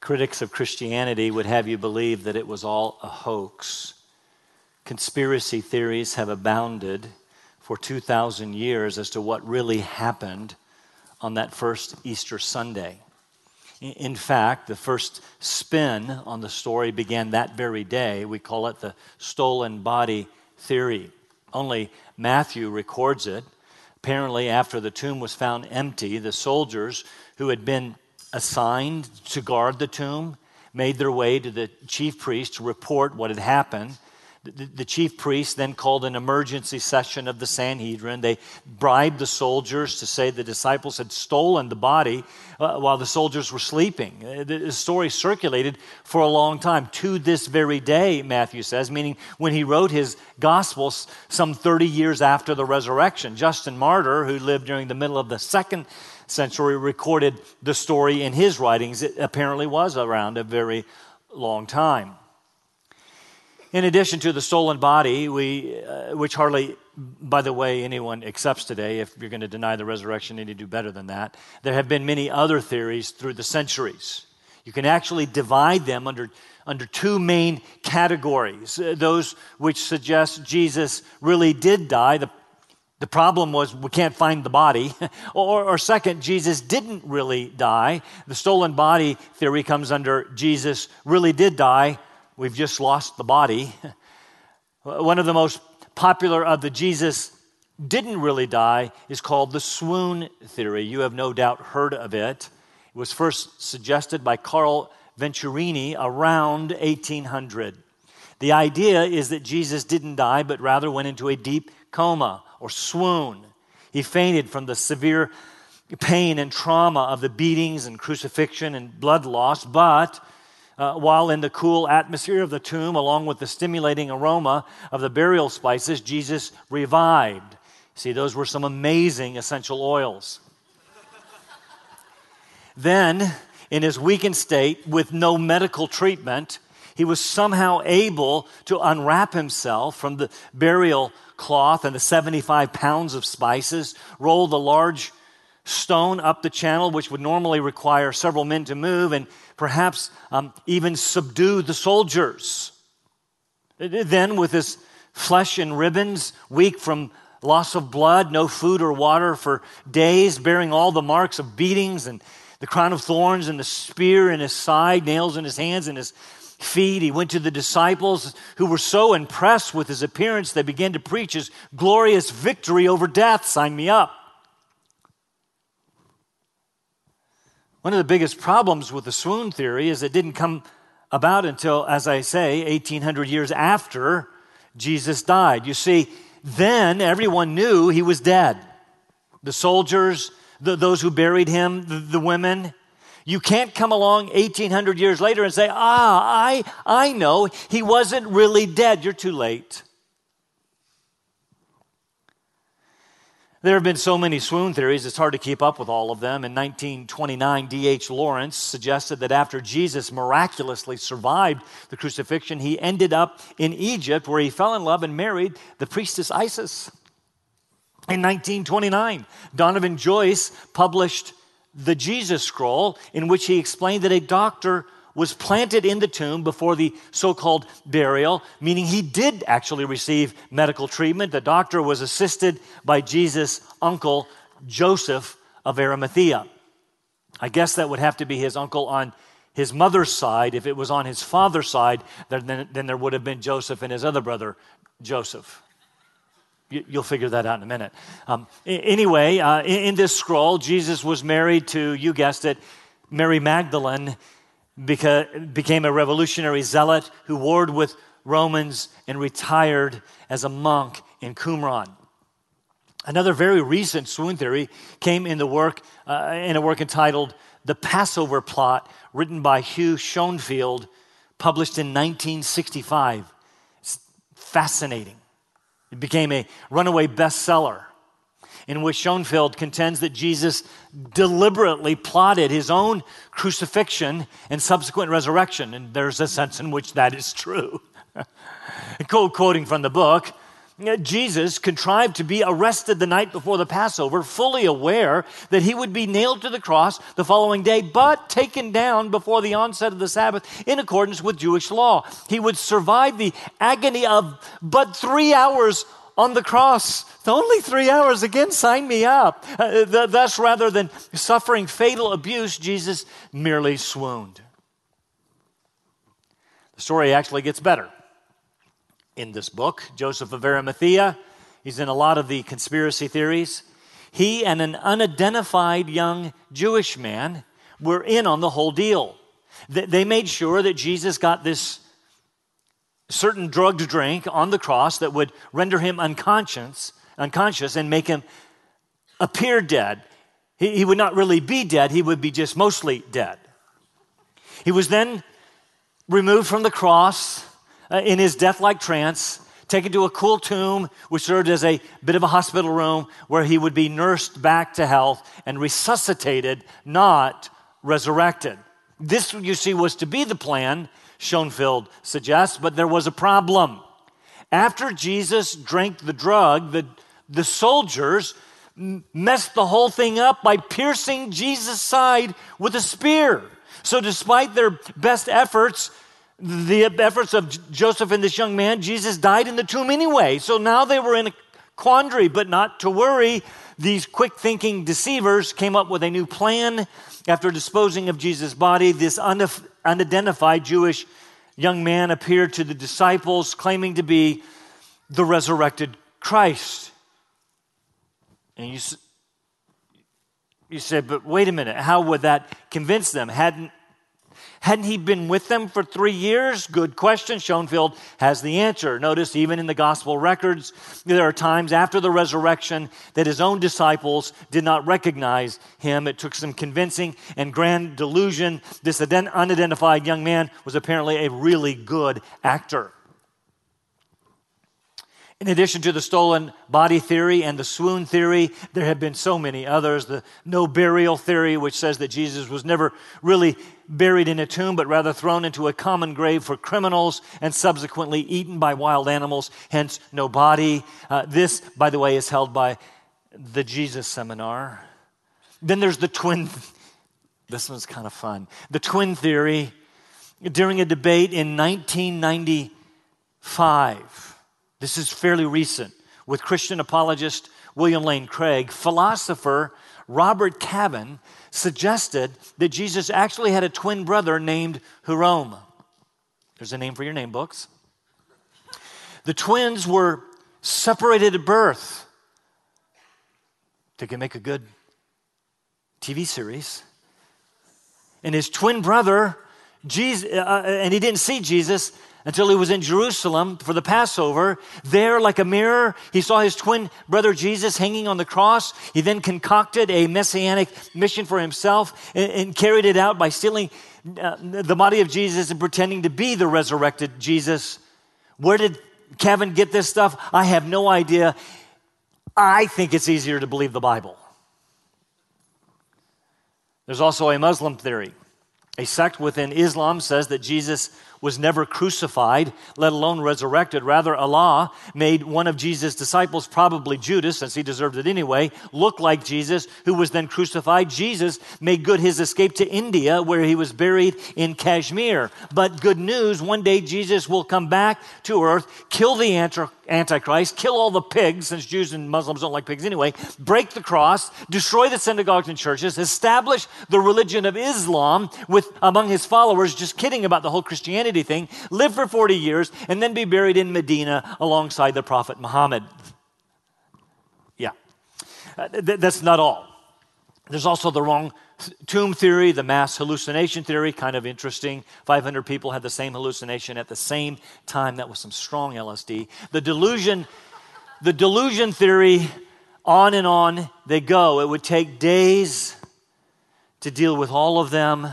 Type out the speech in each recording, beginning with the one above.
critics of Christianity would have you believe that it was all a hoax. Conspiracy theories have abounded for 2,000 years as to what really happened on that first Easter Sunday. In fact, the first spin on the story began that very day. We call it the stolen body theory. Only Matthew records it. Apparently, after the tomb was found empty, the soldiers who had been assigned to guard the tomb made their way to the chief priest to report what had happened. The, the, chief priest then called an emergency session of the Sanhedrin. They bribed the soldiers to say the disciples had stolen the body uh, while the soldiers were sleeping. Uh, the story circulated for a long time, to this very day, Matthew says, meaning when he wrote his Gospels some 30 years after the resurrection. Justin Martyr, who lived during the middle of the second century, recorded the story in his writings. It apparently was around a very long time. In addition to the stolen body, we, uh, which hardly, by the way, anyone accepts today, if you're going to deny the resurrection, you need to do better than that. There have been many other theories through the centuries. You can actually divide them under, under two main categories uh, those which suggest Jesus really did die. The, the problem was we can't find the body. or, or second, Jesus didn't really die. The stolen body theory comes under Jesus really did die We've just lost the body. One of the most popular of the Jesus didn't really die is called the swoon theory. You have no doubt heard of it. It was first suggested by Carl Venturini around 1800. The idea is that Jesus didn't die, but rather went into a deep coma or swoon. He fainted from the severe pain and trauma of the beatings and crucifixion and blood loss, but uh, while in the cool atmosphere of the tomb, along with the stimulating aroma of the burial spices, Jesus revived. See, those were some amazing essential oils. then, in his weakened state, with no medical treatment, he was somehow able to unwrap himself from the burial cloth and the 75 pounds of spices, roll the large stone up the channel, which would normally require several men to move, and perhaps um, even subdue the soldiers. Then, with his flesh and ribbons, weak from loss of blood, no food or water for days, bearing all the marks of beatings and the crown of thorns and the spear in his side, nails in his hands and his feet. He went to the disciples who were so impressed with his appearance, they began to preach his glorious victory over death. Sign me up. One of the biggest problems with the swoon theory is it didn't come about until, as I say, 1800 years after Jesus died. You see, then everyone knew he was dead. The soldiers, the, those who buried him, the, the women. You can't come along 1800 years later and say, ah, I, I know he wasn't really dead. You're too late. There have been so many swoon theories, it's hard to keep up with all of them. In 1929, D.H. Lawrence suggested that after Jesus miraculously survived the crucifixion, he ended up in Egypt where he fell in love and married the priestess Isis. In 1929, Donovan Joyce published the Jesus Scroll, in which he explained that a doctor was planted in the tomb before the so called burial, meaning he did actually receive medical treatment. The doctor was assisted by Jesus' uncle, Joseph of Arimathea. I guess that would have to be his uncle on his mother's side. If it was on his father's side, then, then there would have been Joseph and his other brother, Joseph. You'll figure that out in a minute. Um, anyway, uh, in, in this scroll, Jesus was married to, you guessed it, Mary Magdalene, became a revolutionary zealot who warred with Romans and retired as a monk in Qumran. Another very recent swoon theory came in the work uh, in a work entitled "The Passover Plot," written by Hugh Schonfield, published in 1965. It's fascinating. It became a runaway bestseller in which Schonfield contends that Jesus deliberately plotted his own crucifixion and subsequent resurrection. And there's a sense in which that is true. Quoting from the book, Jesus contrived to be arrested the night before the Passover, fully aware that he would be nailed to the cross the following day, but taken down before the onset of the Sabbath in accordance with Jewish law. He would survive the agony of but three hours on the cross. Only three hours. Again, sign me up. Uh, th- thus, rather than suffering fatal abuse, Jesus merely swooned. The story actually gets better in this book. Joseph of Arimathea, he's in a lot of the conspiracy theories. He and an unidentified young Jewish man were in on the whole deal. They made sure that Jesus got this certain drugged drink on the cross that would render him unconscious, unconscious and make him appear dead. He, would not really be dead, he would be just mostly dead. He was then removed from the cross Uh, in his death like trance, taken to a cool tomb, which served as a bit of a hospital room where he would be nursed back to health and resuscitated, not resurrected. This, you see, was to be the plan Schonfield suggests, but there was a problem. After Jesus drank the drug, the, the soldiers messed the whole thing up by piercing Jesus' side with a spear. So, despite their best efforts, the efforts of Joseph and this young man, Jesus died in the tomb anyway. So now they were in a quandary, but not to worry. These quick thinking deceivers came up with a new plan after disposing of Jesus' body. This unidentified Jewish young man appeared to the disciples, claiming to be the resurrected Christ. And you, you said, but wait a minute, how would that convince them? Hadn't Hadn't he been with them for three years? Good question. Schonfield has the answer. Notice, even in the gospel records, there are times after the resurrection that his own disciples did not recognize him. It took some convincing and grand delusion. This unidentified young man was apparently a really good actor. In addition to the stolen body theory and the swoon theory, there have been so many others. The no burial theory, which says that Jesus was never really buried in a tomb, but rather thrown into a common grave for criminals and subsequently eaten by wild animals, hence no body. Uh, this, by the way, is held by the Jesus Seminar. Then there's the twin. This one's kind of fun. The twin theory. During a debate in 1995, this is fairly recent, with Christian apologist William Lane Craig, philosopher Robert Cavin suggested that Jesus actually had a twin brother named Hurom. There's a name for your name books. The twins were separated at birth. They can make a good TV series. And his twin brother, Jesus, uh, uh, and he didn't see Jesus until he was in Jerusalem for the Passover. There, like a mirror, he saw his twin brother Jesus hanging on the cross. He then concocted a messianic mission for himself and, and carried it out by stealing uh, the body of Jesus and pretending to be the resurrected Jesus. Where did Kevin get this stuff? I have no idea. I think it's easier to believe the Bible. There's also a Muslim theory. A sect within Islam says that Jesus was never crucified, let alone resurrected. Rather, Allah made one of Jesus' disciples, probably Judas, since he deserved it anyway, look like Jesus, who was then crucified. Jesus made good his escape to India, where he was buried in Kashmir. But good news one day Jesus will come back to earth, kill the Antichrist, kill all the pigs, since Jews and Muslims don't like pigs anyway, break the cross, destroy the synagogues and churches, establish the religion of Islam with among his followers, just kidding about the whole Christianity Christianity thing, live for 40 years, and then be buried in Medina alongside the Prophet Muhammad. Yeah. Uh, th- that's not all. There's also the wrong tomb theory, the mass hallucination theory, kind of interesting. 500 people had the same hallucination at the same time. That was some strong LSD. The delusion, the delusion theory, on and on they go. It would take days to deal with all of them.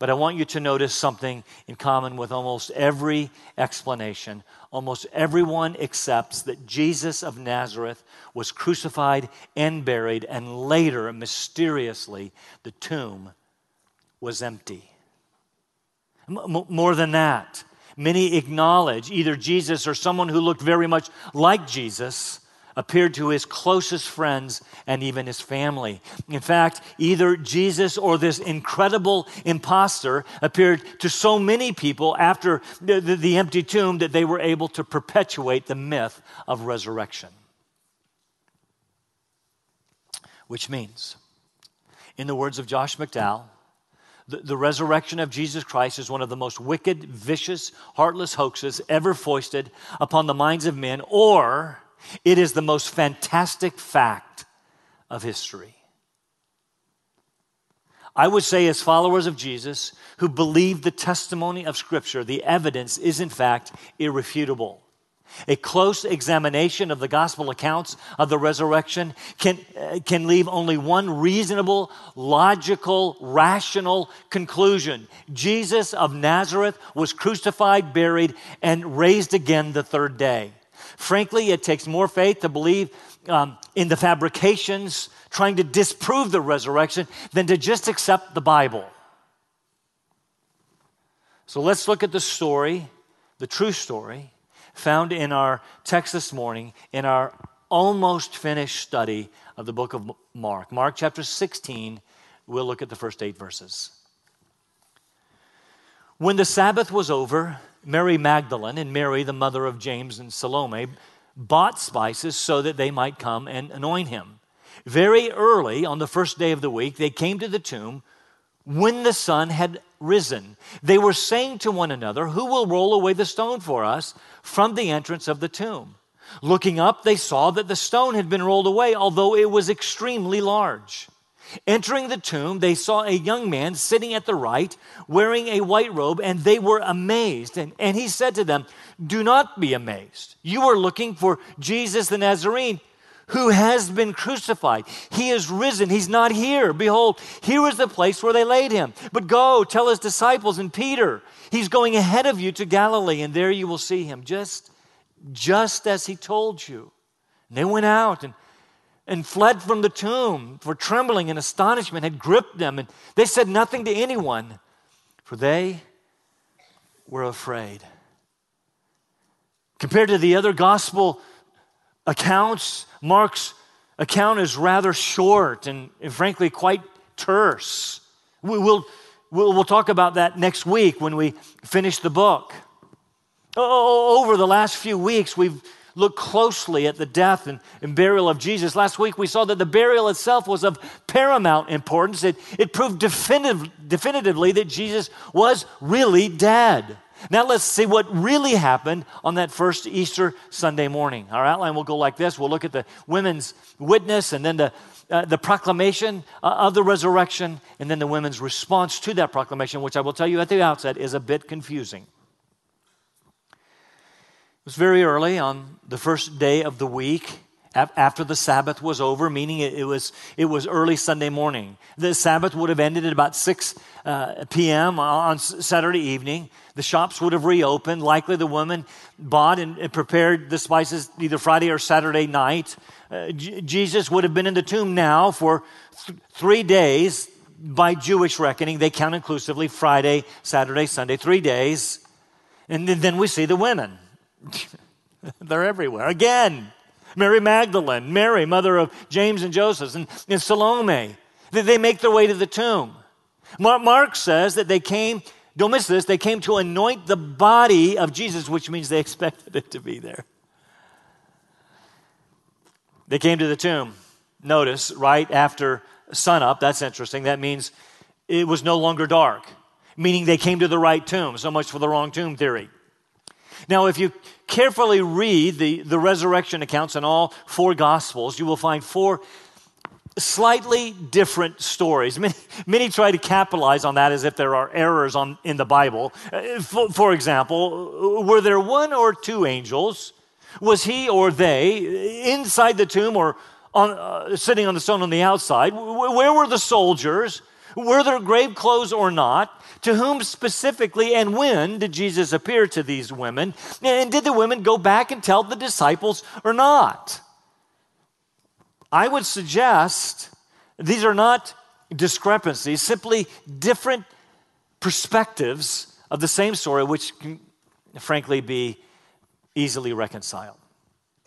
But I want you to notice something in common with almost every explanation. Almost everyone accepts that Jesus of Nazareth was crucified and buried, and later, mysteriously, the tomb was empty. M- more than that, Many acknowledge either Jesus or someone who looked very much like Jesus appeared to his closest friends and even his family. In fact, either Jesus or this incredible impostor appeared to so many people after the, the, the, empty tomb that they were able to perpetuate the myth of resurrection. Which means, in the words of Josh McDowell, the, the resurrection of Jesus Christ is one of the most wicked, vicious, heartless hoaxes ever foisted upon the minds of men, or it is the most fantastic fact of history. I would say, as followers of Jesus who believe the testimony of Scripture, the evidence is in fact irrefutable. A close examination of the gospel accounts of the resurrection can, uh, can leave only one reasonable, logical, rational conclusion. Jesus of Nazareth was crucified, buried, and raised again the third day. Frankly, it takes more faith to believe um, in the fabrications trying to disprove the resurrection than to just accept the Bible. So let's look at the story, the true story, found in our text this morning in our almost finished study of the book of Mark. Mark chapter 16, we'll look at the first eight verses. When the Sabbath was over, Mary Magdalene and Mary, the mother of James and Salome, bought spices so that they might come and anoint him. Very early on the first day of the week, they came to the tomb when the sun had risen. They were saying to one another, Who will roll away the stone for us from the entrance of the tomb? Looking up, they saw that the stone had been rolled away, although it was extremely large. Entering the tomb, they saw a young man sitting at the right, wearing a white robe, and they were amazed. And, and he said to them, Do not be amazed. You are looking for Jesus the Nazarene who has been crucified. He is risen. He's not here. Behold, here is the place where they laid him. But go, tell his disciples and Peter, he's going ahead of you to Galilee, and there you will see him, just, just as he told you. And they went out and and fled from the tomb, for trembling and astonishment had gripped them, and they said nothing to anyone, for they were afraid. Compared to the other gospel accounts, Mark's account is rather short and, and frankly quite terse. We will we'll, we'll talk about that next week when we finish the book. over the last few weeks, we've look closely at the death and, and, burial of Jesus. Last week we saw that the burial itself was of paramount importance. It, it proved definitive, definitively that Jesus was really dead. Now let's see what really happened on that first Easter Sunday morning. Our outline will go like this we'll look at the women's witness and then the uh, the proclamation uh, of the resurrection, and then the women's response to that proclamation, which I will tell you at the outset is a bit confusing. It was very early on the first day of the week after the Sabbath was over, meaning it, was, it was early Sunday morning. The Sabbath would have ended at about 6 uh, p.m. on Saturday evening. The shops would have reopened. Likely the woman bought and prepared the spices either Friday or Saturday night. Uh, J- Jesus would have been in the tomb now for th- three days by Jewish reckoning. They count inclusively Friday, Saturday, Sunday, three days. And then we see the women. They're everywhere. Again, Mary Magdalene, Mary, mother of James and Joseph, and, and Salome. They make their way to the tomb. Mark says that they came, don't miss this, they came to anoint the body of Jesus, which means they expected it to be there. They came to the tomb. Notice, right after sunup, that's interesting. That means it was no longer dark, meaning they came to the right tomb. So much for the wrong tomb theory. Now, if you carefully read the, the resurrection accounts in all four gospels, you will find four slightly different stories. Many, many try to capitalize on that as if there are errors on, in the Bible. Uh, for, for example, were there one or two angels? Was he or they inside the tomb or on, uh, sitting on the stone on the outside? Where were the soldiers? Were there grave clothes or not? To whom specifically and when did Jesus appear to these women? And did the women go back and tell the disciples or not? I would suggest these are not discrepancies, simply different perspectives of the same story, which can frankly, be easily reconciled.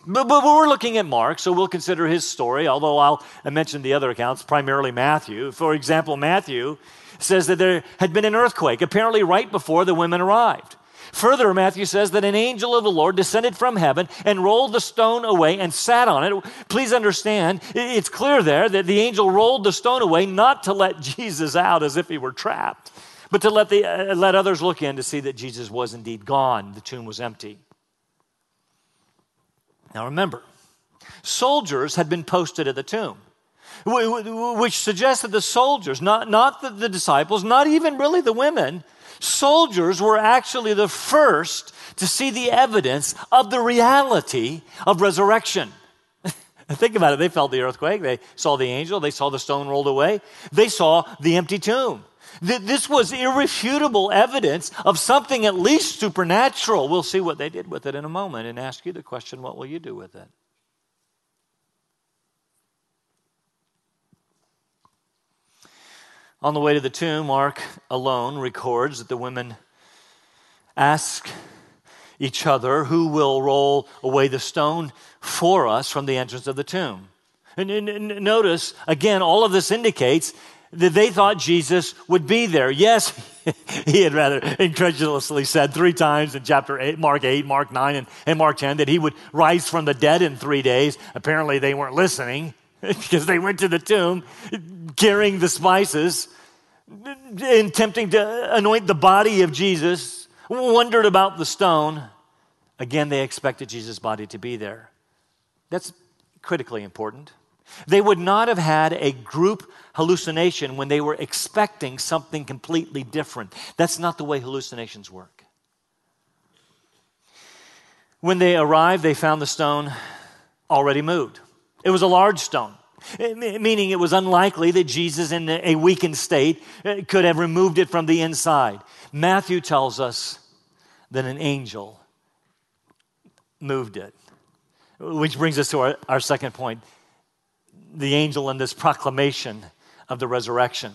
But, but, we're looking at Mark, so we'll consider his story, although I'll mention the other accounts, primarily Matthew. For example, Matthew says that there had been an earthquake, apparently right before the women arrived. Further, Matthew says that an angel of the Lord descended from heaven and rolled the stone away and sat on it. Please understand, it's clear there that the angel rolled the stone away not to let Jesus out as if he were trapped, but to let, the, uh, let others look in to see that Jesus was indeed gone. The tomb was empty. Now remember, soldiers had been posted at the tomb which suggests that the soldiers, not, not the, the, disciples, not even really the women, soldiers were actually the first to see the evidence of the reality of resurrection. Think about it. They felt the earthquake. They saw the angel. They saw the stone rolled away. They saw the empty tomb. This was irrefutable evidence of something at least supernatural. We'll see what they did with it in a moment and ask you the question what will you do with it? On the way to the tomb, Mark alone records that the women ask each other, Who will roll away the stone for us from the entrance of the tomb? And, and, and, notice, again, all of this indicates that they thought Jesus would be there. Yes, he had rather incredulously said three times in chapter 8, Mark 8, Mark 9, and, and Mark 10 that he would rise from the dead in three days. Apparently, they weren't listening because they went to the tomb carrying the spices and attempting to anoint the body of Jesus, wondered about the stone. Again, they expected Jesus' body to be there. That's critically important. They would not have had a group hallucination when they were expecting something completely different. That's not the way hallucinations work. When they arrived, they found the stone already moved. It was a large stone, meaning it was unlikely that Jesus, in a weakened state, uh, could have removed it from the inside. Matthew tells us that an angel moved it. Which brings us to our, our second point the angel in this proclamation of the resurrection.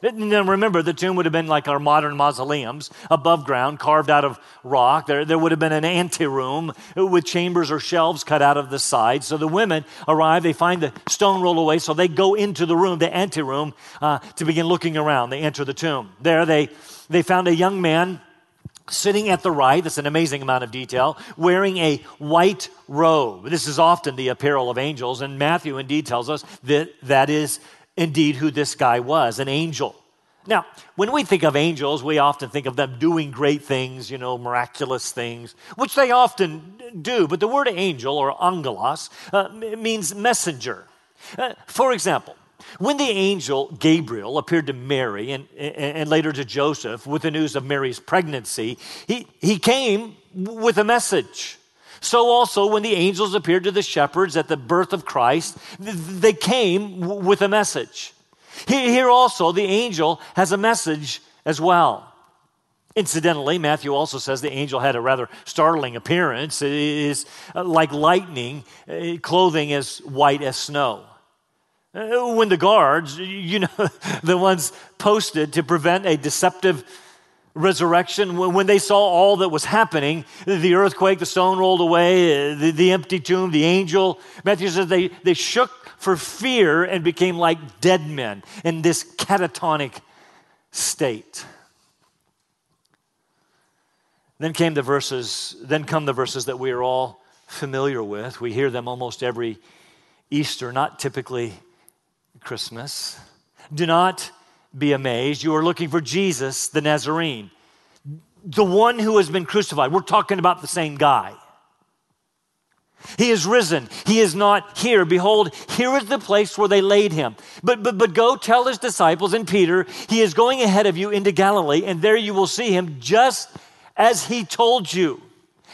Now remember, the tomb would have been like our modern mausoleums, above ground, carved out of rock. There, there would have been an anteroom with chambers or shelves cut out of the side. So the women arrive, they find the stone rolled away, so they go into the room, the anteroom, uh, to begin looking around. They enter the tomb. There they, they found a young man sitting at the right, that's an amazing amount of detail, wearing a white robe. This is often the apparel of angels, and Matthew indeed tells us that that is indeed who this guy was an angel. Now, when we think of angels, we often think of them doing great things, you know, miraculous things, which they often do. But the word angel or angelos uh, means messenger. Uh, for example, when the angel Gabriel appeared to Mary and, and later to Joseph with the news of Mary's pregnancy, he, he came with a message. So also, when the angels appeared to the shepherds at the birth of Christ, they came with a message. Here also, the angel has a message as well. Incidentally, Matthew also says the angel had a rather startling appearance. It is uh, like lightning, uh, clothing as white as snow. Uh, when the guards, you know, the ones posted to prevent a deceptive resurrection, when they saw all that was happening the earthquake, the stone rolled away, the, the empty tomb, the angel Matthew says they, they shook for fear and became like dead men in this catatonic state. Then came the verses, then come the verses that we are all familiar with. We hear them almost every Easter, not typically Christmas. Do not be amazed. You are looking for Jesus, the Nazarene, the one who has been crucified. We're talking about the same guy. He is risen. He is not here. Behold, here is the place where they laid him. But, but, but go tell his disciples and Peter, he is going ahead of you into Galilee, and there you will see him just as he told you.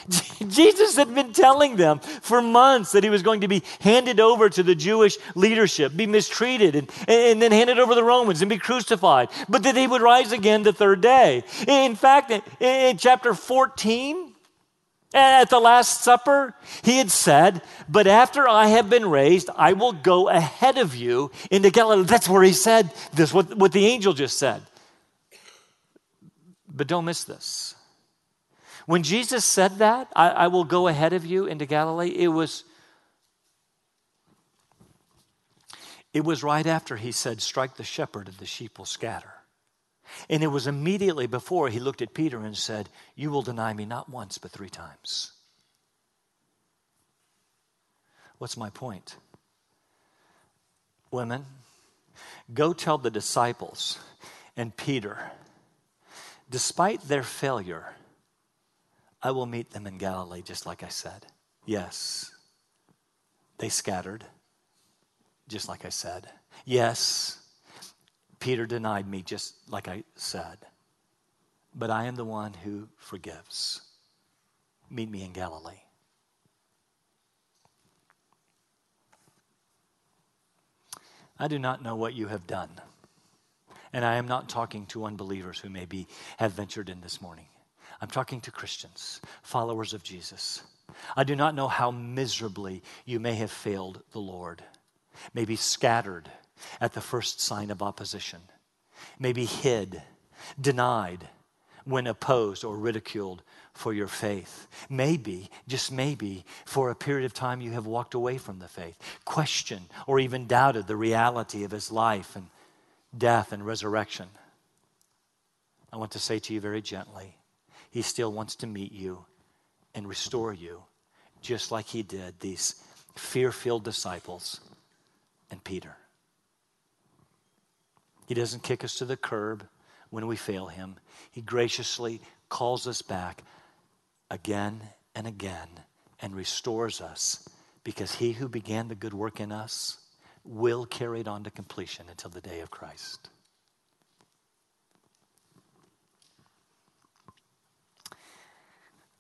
Jesus had been telling them for months that he was going to be handed over to the Jewish leadership, be mistreated, and, and then handed over to the Romans and be crucified, but that he would rise again the third day. In fact, in, chapter 14, at the Last Supper, he had said, But after I have been raised, I will go ahead of you into Galilee. That's where he said this, what, what the angel just said. But don't miss this. When Jesus said that, I, I will go ahead of you into Galilee, it was. It was right after he said, Strike the shepherd and the sheep will scatter. And it was immediately before he looked at Peter and said, You will deny me not once, but three times. What's my point? Women, go tell the disciples and Peter, despite their failure, I will meet them in Galilee, just like I said. Yes, they scattered, just like I said. Yes, Peter denied me, just like I said. But I am the one who forgives. Meet me in Galilee. I do not know what you have done. And I am not talking to unbelievers who maybe have ventured in this morning. I'm talking to Christians, followers of Jesus. I do not know how miserably you may have failed the Lord, maybe scattered at the first sign of opposition, maybe hid, denied when opposed or ridiculed for your faith. Maybe, just maybe, for a period of time you have walked away from the faith, questioned or even doubted the reality of his life and death and resurrection. I want to say to you very gently, he still wants to meet you and restore you, just like he did these fear filled disciples and Peter. He doesn't kick us to the curb when we fail Him. He graciously calls us back again and again and restores us because He who began the good work in us will carry it on to completion until the day of Christ.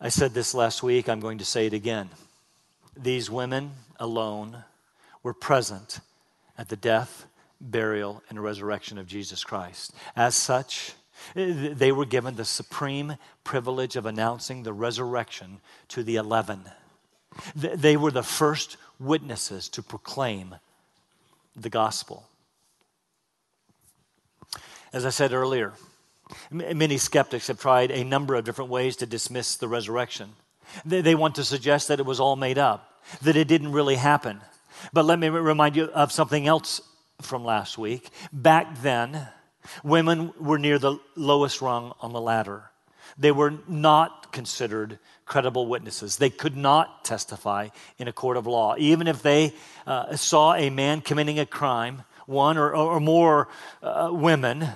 I said this last week, I'm going to say it again. These women alone were present at the death burial, and resurrection of Jesus Christ. As such, they were given the supreme privilege of announcing the resurrection to the eleven. They were the first witnesses to proclaim the gospel. As I said earlier, many skeptics have tried a number of different ways to dismiss the resurrection. They want to suggest that it was all made up, that it didn't really happen. But let me remind you of something else from last week. Back then, women were near the lowest rung on the ladder. They were not considered credible witnesses. They could not testify in a court of law. Even if they uh, saw a man committing a crime, one or, or more uh, women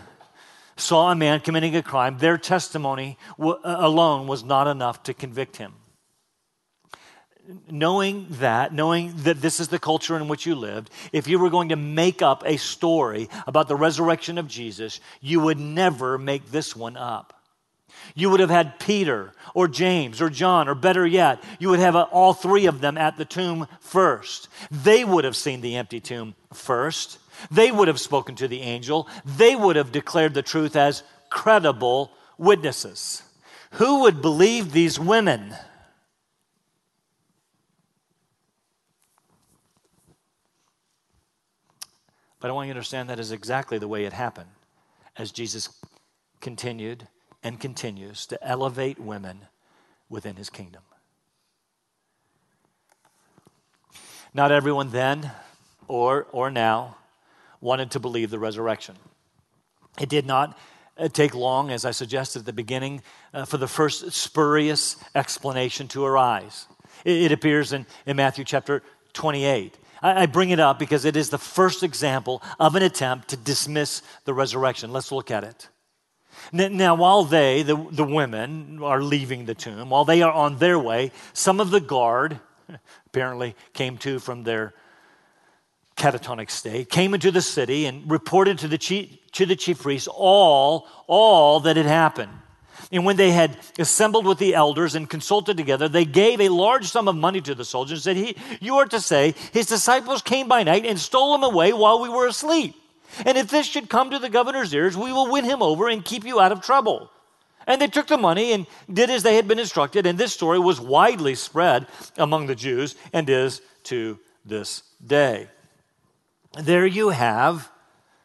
saw a man committing a crime, their testimony w- uh, alone was not enough to convict him knowing that, knowing that this is the culture in which you lived, if you were going to make up a story about the resurrection of Jesus, you would never make this one up. You would have had Peter or James or John, or better yet, you would have uh, all three of them at the tomb first. They would have seen the empty tomb first. They would have spoken to the angel. They would have declared the truth as credible witnesses. Who would believe these women? But I want you to understand that is exactly the way it happened as Jesus continued and continues to elevate women within his kingdom. Not everyone then or, or now wanted to believe the resurrection. It did not uh, take long, as I suggested at the beginning, uh, for the first spurious explanation to arise. It, it appears in, in Matthew chapter 28. I bring it up because it is the first example of an attempt to dismiss the resurrection. Let's look at it. Now, while they, the, the women, are leaving the tomb, while they are on their way, some of the guard, apparently came to from their catatonic state, came into the city and reported to the chief, to the chief priests all, all that had happened. And when they had assembled with the elders and consulted together, they gave a large sum of money to the soldiers and said, he, You are to say, his disciples came by night and stole him away while we were asleep. And if this should come to the governor's ears, we will win him over and keep you out of trouble. And they took the money and did as they had been instructed. And this story was widely spread among the Jews and is to this day. There you have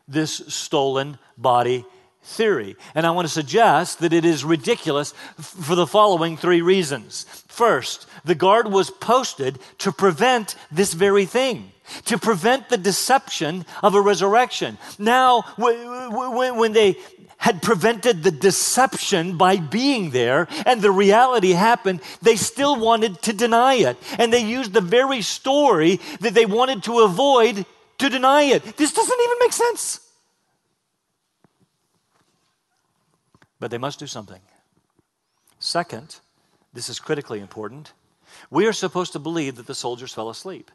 this stolen body theory. And I want to suggest that it is ridiculous for the following three reasons. First, the guard was posted to prevent this very thing. To prevent the deception of a resurrection. Now, when they had prevented the deception by being there and the reality happened, they still wanted to deny it. And they used the very story that they wanted to avoid to deny it. This doesn't even make sense. But they must do something. Second, this is critically important. We are supposed to believe that the soldiers fell asleep.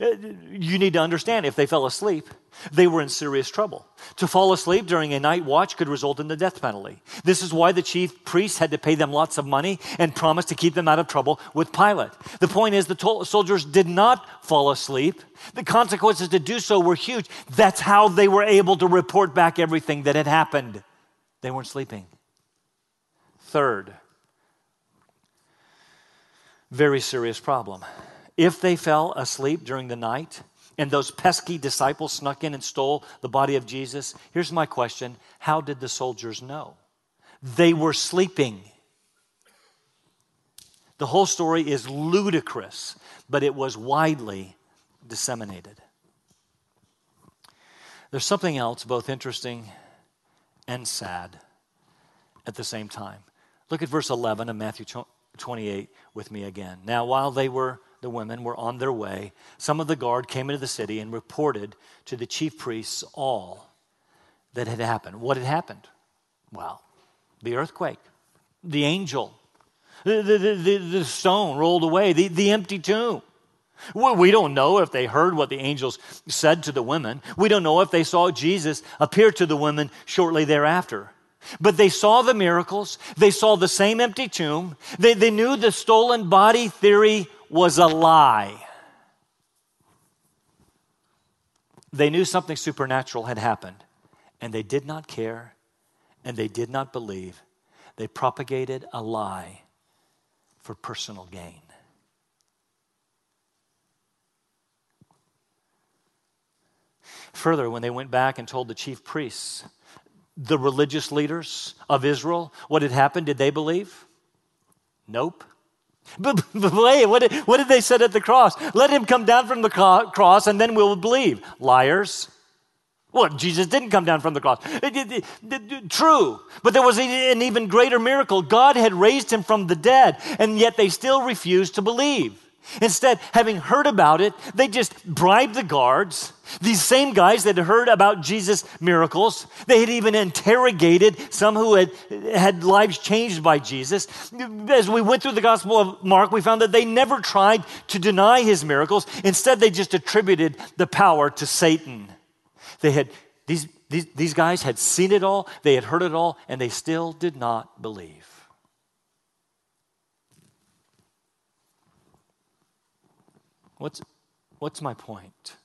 You need to understand if they fell asleep, they were in serious trouble. To fall asleep during a night watch could result in the death penalty. This is why the chief priest had to pay them lots of money and promise to keep them out of trouble with Pilate. The point is, the soldiers did not fall asleep. The consequences to do so were huge. That's how they were able to report back everything that had happened. They weren't sleeping. Third, very serious problem if they fell asleep during the night and those pesky disciples snuck in and stole the body of Jesus, here's my question How did the soldiers know? They were sleeping. The whole story is ludicrous, but it was widely disseminated. There's something else both interesting and sad at the same time. Look at verse 11 of Matthew 28 with me again. Now, while they were the women were on their way, some of the guard came into the city and reported to the chief priests all that had happened. What had happened? Well, the earthquake, the angel, the, the, the, the stone rolled away, the, the empty tomb. We don't know if they heard what the angels said to the women. We don't know if they saw Jesus appear to the women shortly thereafter. But they saw the miracles. They saw the same empty tomb. They, they knew the stolen body theory was a lie. They knew something supernatural had happened, and they did not care and they did not believe. They propagated a lie for personal gain. Further, when they went back and told the chief priests, the religious leaders of Israel, what had happened, did they believe? Nope. But, wait, what did, what did they say at the cross? Let him come down from the cross and then we'll believe. Liars. Well, Jesus didn't come down from the cross. True. But there was an even greater miracle. God had raised him from the dead, and yet they still refused to believe. Instead, having heard about it, they just bribed the guards. These same guys that had heard about Jesus' miracles, they had even interrogated some who had had lives changed by Jesus. As we went through the Gospel of Mark, we found that they never tried to deny his miracles. Instead, they just attributed the power to Satan. They had these, these, these guys had seen it all, they had heard it all, and they still did not believe. What's, what's my point?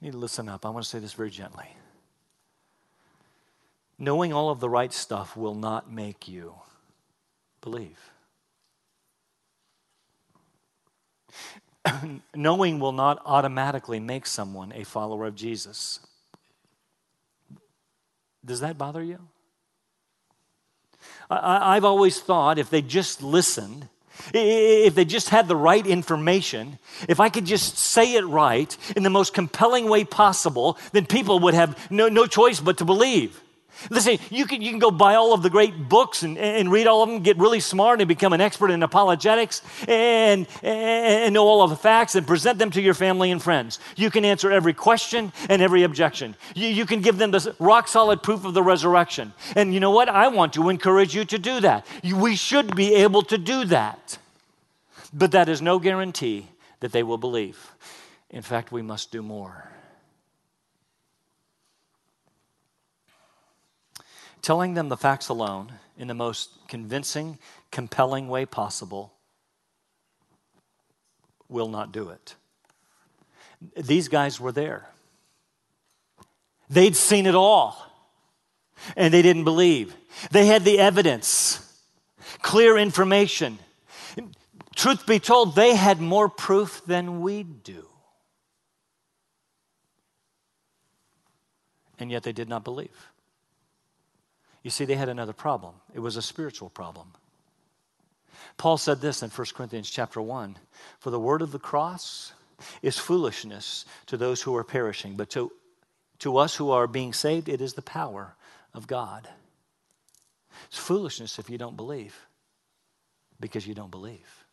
You need to listen up. I want to say this very gently. Knowing all of the right stuff will not make you believe. Knowing will not automatically make someone a follower of Jesus. Does that bother you? I, have always thought if they just listened, if they just had the right information, if I could just say it right in the most compelling way possible, then people would have no, no choice but to believe. Listen, you can, you can go buy all of the great books and, and read all of them, get really smart and become an expert in apologetics and, and know all of the facts and present them to your family and friends. You can answer every question and every objection. You, you can give them the rock solid proof of the resurrection. And you know what? I want to encourage you to do that. We should be able to do that. But that is no guarantee that they will believe. In fact, we must do more. Telling them the facts alone in the most convincing, compelling way possible will not do it. These guys were there. They'd seen it all, and they didn't believe. They had the evidence, clear information. Truth be told, they had more proof than we do. and yet they did not believe. You see, they had another problem. It was a spiritual problem. Paul said this in 1 Corinthians chapter 1 For the word of the cross is foolishness to those who are perishing, but to, to us who are being saved, it is the power of God. It's foolishness if you don't believe, because you don't believe.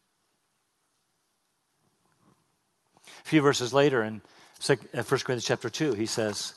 A few verses later in 1 uh, Corinthians chapter 2, he says,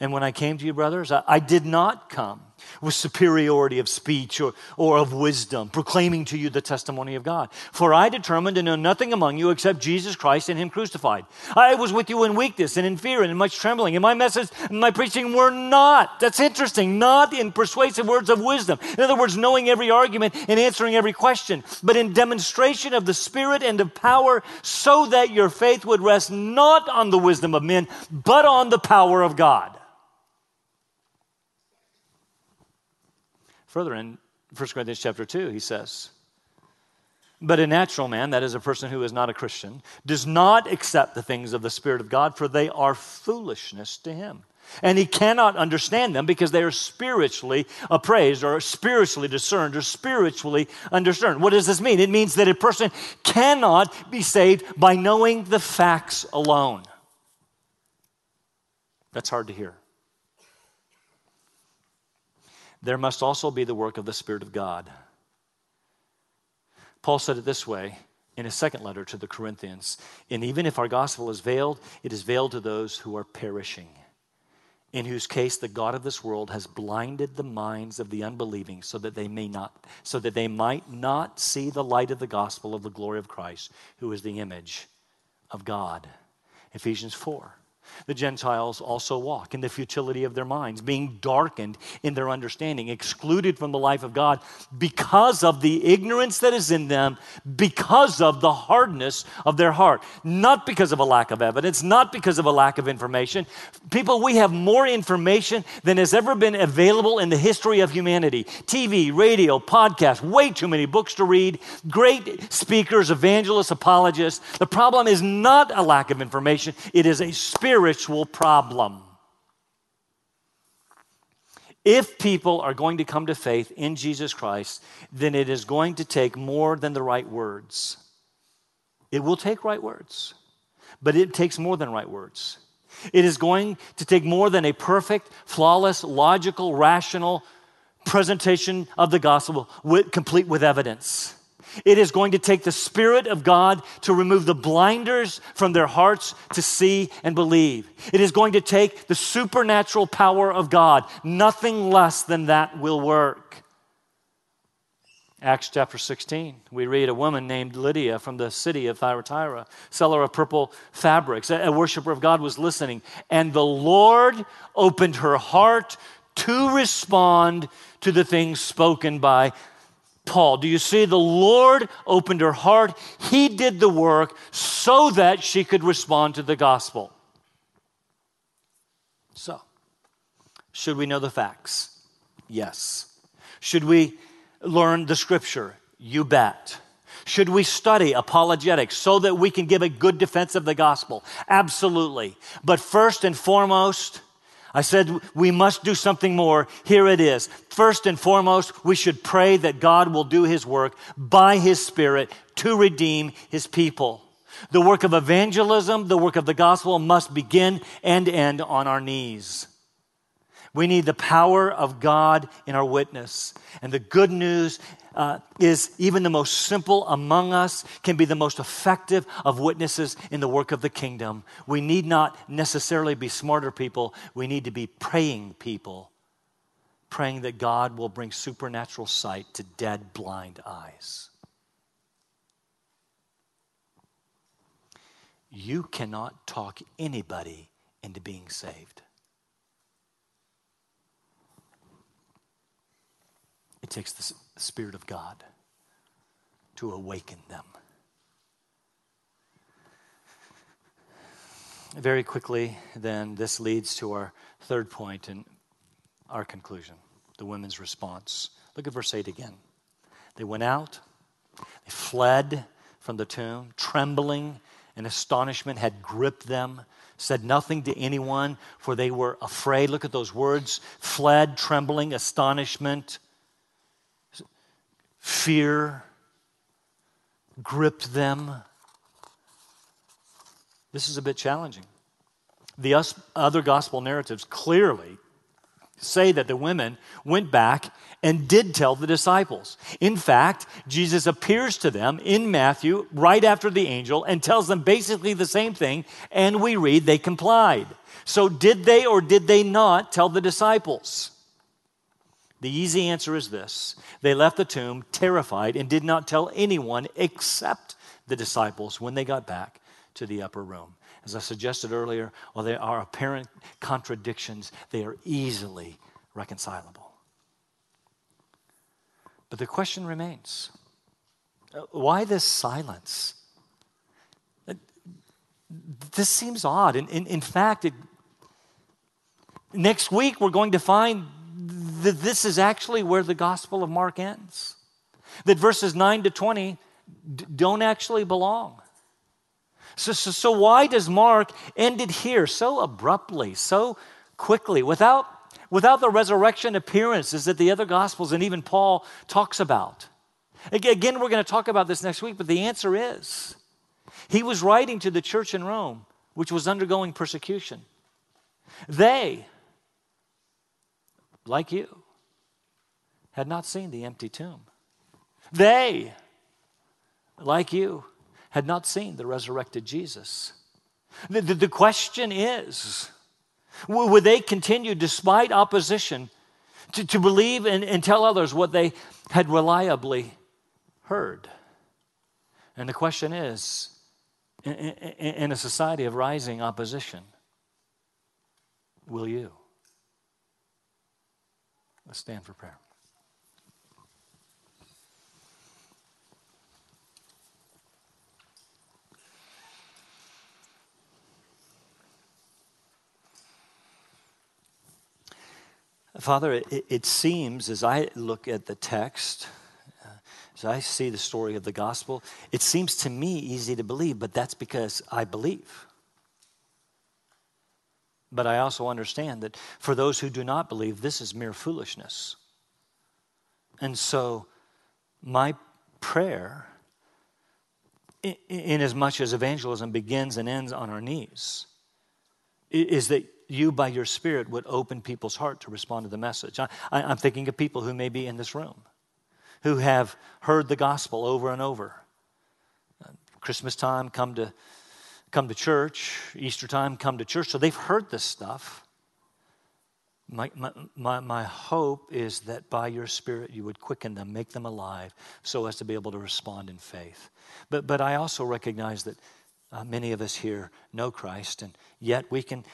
And when I came to you, brothers, I, I did not come with superiority of speech or, or of wisdom, proclaiming to you the testimony of God. For I determined to know nothing among you except Jesus Christ and Him crucified. I was with you in weakness and in fear and in much trembling, and my message and my preaching were not, that's interesting, not in persuasive words of wisdom. In other words, knowing every argument and answering every question, but in demonstration of the Spirit and of power, so that your faith would rest not on the wisdom of men, but on the power of God. Further in 1 Corinthians chapter 2, he says, But a natural man, that is a person who is not a Christian, does not accept the things of the Spirit of God, for they are foolishness to him. And he cannot understand them because they are spiritually appraised or spiritually discerned or spiritually understood. What does this mean? It means that a person cannot be saved by knowing the facts alone. That's hard to hear there must also be the work of the Spirit of God. Paul said it this way in his second letter to the Corinthians And even if our gospel is veiled, it is veiled to those who are perishing, in whose case the God of this world has blinded the minds of the unbelieving so that they may not so that they might not see the light of the gospel of the glory of Christ, who is the image of God. Ephesians 4 the Gentiles also walk in the futility of their minds, being darkened in their understanding, excluded from the life of God because of the ignorance that is in them, because of the hardness of their heart. Not because of a lack of evidence, not because of a lack of information. People, we have more information than has ever been available in the history of humanity TV, radio, podcast, way too many books to read, great speakers, evangelists, apologists. The problem is not a lack of information, it is a spirit spiritual problem. If people are going to come to faith in Jesus Christ, then it is going to take more than the right words. It will take right words, but it takes more than right words. It is going to take more than a perfect, flawless, logical, rational presentation of the gospel, with, complete with evidence. It is going to take the Spirit of God to remove the blinders from their hearts to see and believe. It is going to take the supernatural power of God. Nothing less than that will work. Acts chapter 16, we read a woman named Lydia from the city of Thyatira, seller of purple fabrics, a worshiper of God, was listening. And the Lord opened her heart to respond to the things spoken by Paul. Do you see? The Lord opened her heart. He did the work so that she could respond to the gospel. So, should we know the facts? Yes. Should we learn the scripture? You bet. Should we study apologetics so that we can give a good defense of the gospel? Absolutely. But first and foremost, I said we must do something more. Here it is. First and foremost, we should pray that God will do his work by his Spirit to redeem his people. The work of evangelism, the work of the gospel must begin and end on our knees. We need the power of God in our witness. And the good news uh, is even the most simple among us can be the most effective of witnesses in the work of the kingdom. We need not necessarily be smarter people, we need to be praying people, praying that God will bring supernatural sight to dead, blind eyes. You cannot talk anybody into being saved. It takes the Spirit of God to awaken them. Very quickly, then, this leads to our third point and our conclusion the women's response. Look at verse 8 again. They went out, they fled from the tomb, trembling and astonishment had gripped them, said nothing to anyone, for they were afraid. Look at those words fled, trembling, astonishment, fear gripped them. This is a bit challenging. The us, other gospel narratives clearly say that the women went back and did tell the disciples. In fact, Jesus appears to them in Matthew right after the angel and tells them basically the same thing, and we read they complied. So, did they or did they not tell the disciples? The easy answer is this they left the tomb terrified and did not tell anyone except the disciples when they got back to the upper room. As I suggested earlier, while there are apparent contradictions, they are easily reconcilable. But the question remains uh, why this silence? Uh, this seems odd. In, in, in fact, it, next week we're going to find that this is actually where the Gospel of Mark ends. That verses 9 to 20 d- don't actually belong. So, so, so, why does Mark end it here so abruptly, so quickly, without, without the resurrection appearances that the other Gospels and even Paul talks about? Again, we're going to talk about this next week, but the answer is he was writing to the church in Rome, which was undergoing persecution. They, like you, had not seen the empty tomb. They, like you, had not seen the resurrected Jesus. The, the, the question is would they continue, despite opposition, to, to believe and, and tell others what they had reliably heard? And the question is in, in, in a society of rising opposition, will you? Let's stand for prayer. Father, it, it, seems as I look at the text, uh, as I see the story of the gospel, it seems to me easy to believe, but that's because I believe. But I also understand that for those who do not believe, this is mere foolishness. And so, my prayer, in, as much as evangelism begins and ends on our knees, is that you, by your Spirit, would open people's heart to respond to the message. I, am thinking of people who may be in this room who have heard the gospel over and over. Uh, Christmas time, come to, come to church. Easter time, come to church. So they've heard this stuff. My, my, my, my hope is that by your Spirit you would quicken them, make them alive, so as to be able to respond in faith. But, but I also recognize that uh, many of us here know Christ, and yet we can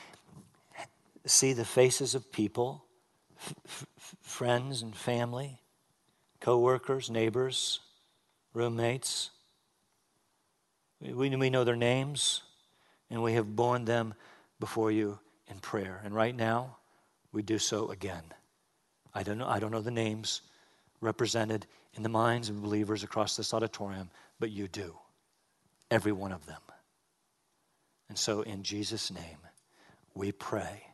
see the faces of people, f- friends and family, co-workers, neighbors, roommates. We, we know their names, and we have borne them before you in prayer. And right now, we do so again. I don't know, I don't know the names represented in the minds of believers across this auditorium, but you do. Every one of them. And so, in Jesus' name, we pray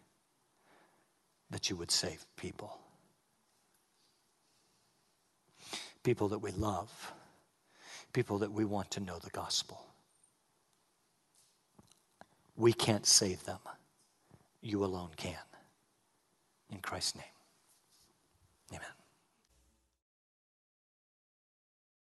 that you would save people. People that we love, people that we want to know the gospel. We can't save them, you alone can. In Christ's name, amen.